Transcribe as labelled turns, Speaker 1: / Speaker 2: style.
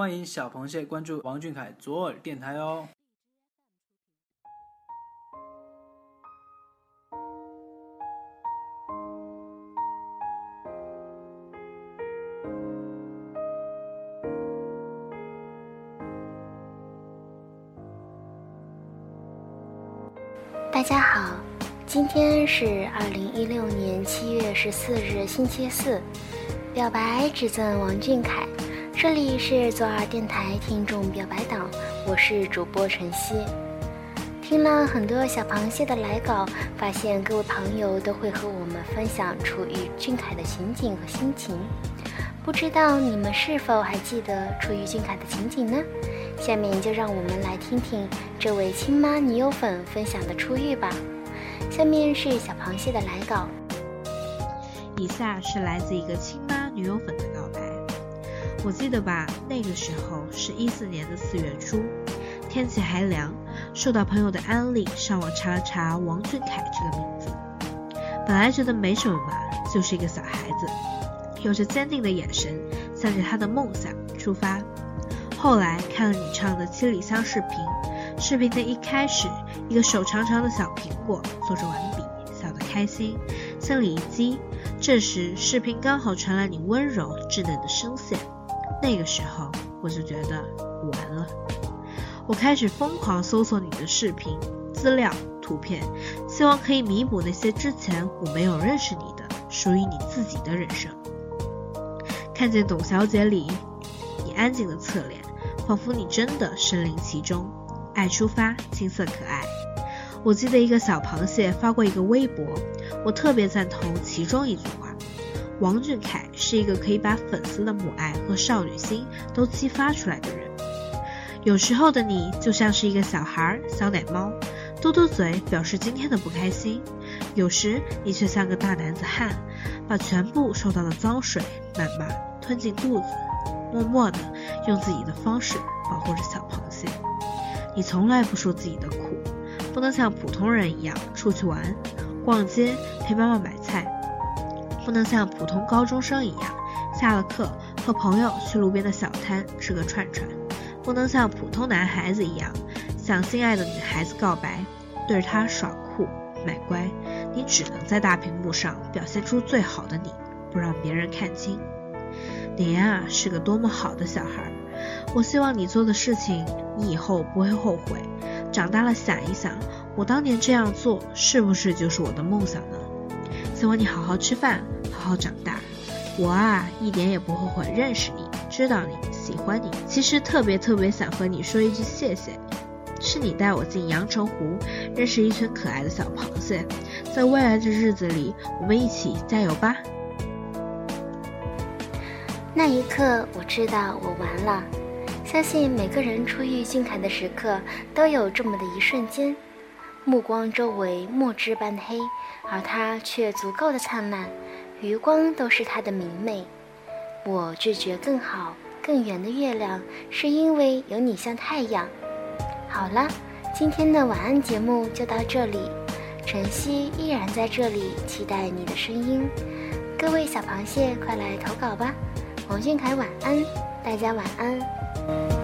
Speaker 1: 欢迎小螃蟹关注王俊凯左耳电台哦。
Speaker 2: 大家好，今天是二零一六年七月十四日，星期四。表白只赠王俊凯，这里是左耳电台听众表白党，我是主播晨曦。听了很多小螃蟹的来稿，发现各位朋友都会和我们分享处于俊凯的情景和心情。不知道你们是否还记得处于俊凯的情景呢？下面就让我们来听听这位亲妈女友粉分享的初遇吧。下面是小螃蟹的来稿。
Speaker 3: 以下是来自一个亲妈女友粉的告白。我记得吧，那个时候是一四年的四月初，天气还凉，受到朋友的安利，上网查了查王俊凯这个名字。本来觉得没什么嘛，就是一个小孩子，有着坚定的眼神，向着他的梦想出发。后来看了你唱的《七里香》视频，视频的一开始，一个手长长的小苹果做着完笔，笑得开心，心里一激。这时视频刚好传来你温柔稚嫩的声线，那个时候我就觉得完了。我开始疯狂搜索你的视频资料、图片，希望可以弥补那些之前我没有认识你的属于你自己的人生。看见董小姐里你安静的侧脸。仿佛你真的身临其中，爱出发，青涩可爱。我记得一个小螃蟹发过一个微博，我特别赞同其中一句话：王俊凯是一个可以把粉丝的母爱和少女心都激发出来的人。有时候的你就像是一个小孩，小奶猫，嘟嘟嘴表示今天的不开心；有时你却像个大男子汉，把全部受到的脏水、谩骂吞进肚子。默默地用自己的方式保护着小螃蟹。你从来不说自己的苦，不能像普通人一样出去玩、逛街、陪妈妈买菜，不能像普通高中生一样下了课和朋友去路边的小摊吃个串串，不能像普通男孩子一样向心爱的女孩子告白，对着她耍酷卖乖。你只能在大屏幕上表现出最好的你，不让别人看清。你呀是个多么好的小孩，我希望你做的事情你以后不会后悔。长大了想一想，我当年这样做是不是就是我的梦想呢？希望你好好吃饭，好好长大。我啊一点也不后悔认识你，知道你喜欢你。其实特别特别想和你说一句谢谢，是你带我进阳澄湖，认识一群可爱的小螃蟹。在未来的日子里，我们一起加油吧。
Speaker 2: 那一刻，我知道我完了。相信每个人初遇俊凯的时刻，都有这么的一瞬间，目光周围墨汁般的黑，而他却足够的灿烂，余光都是它的明媚。我拒绝更好、更圆的月亮，是因为有你像太阳。好了，今天的晚安节目就到这里，晨曦依然在这里，期待你的声音。各位小螃蟹，快来投稿吧！王俊凯晚安，大家晚安。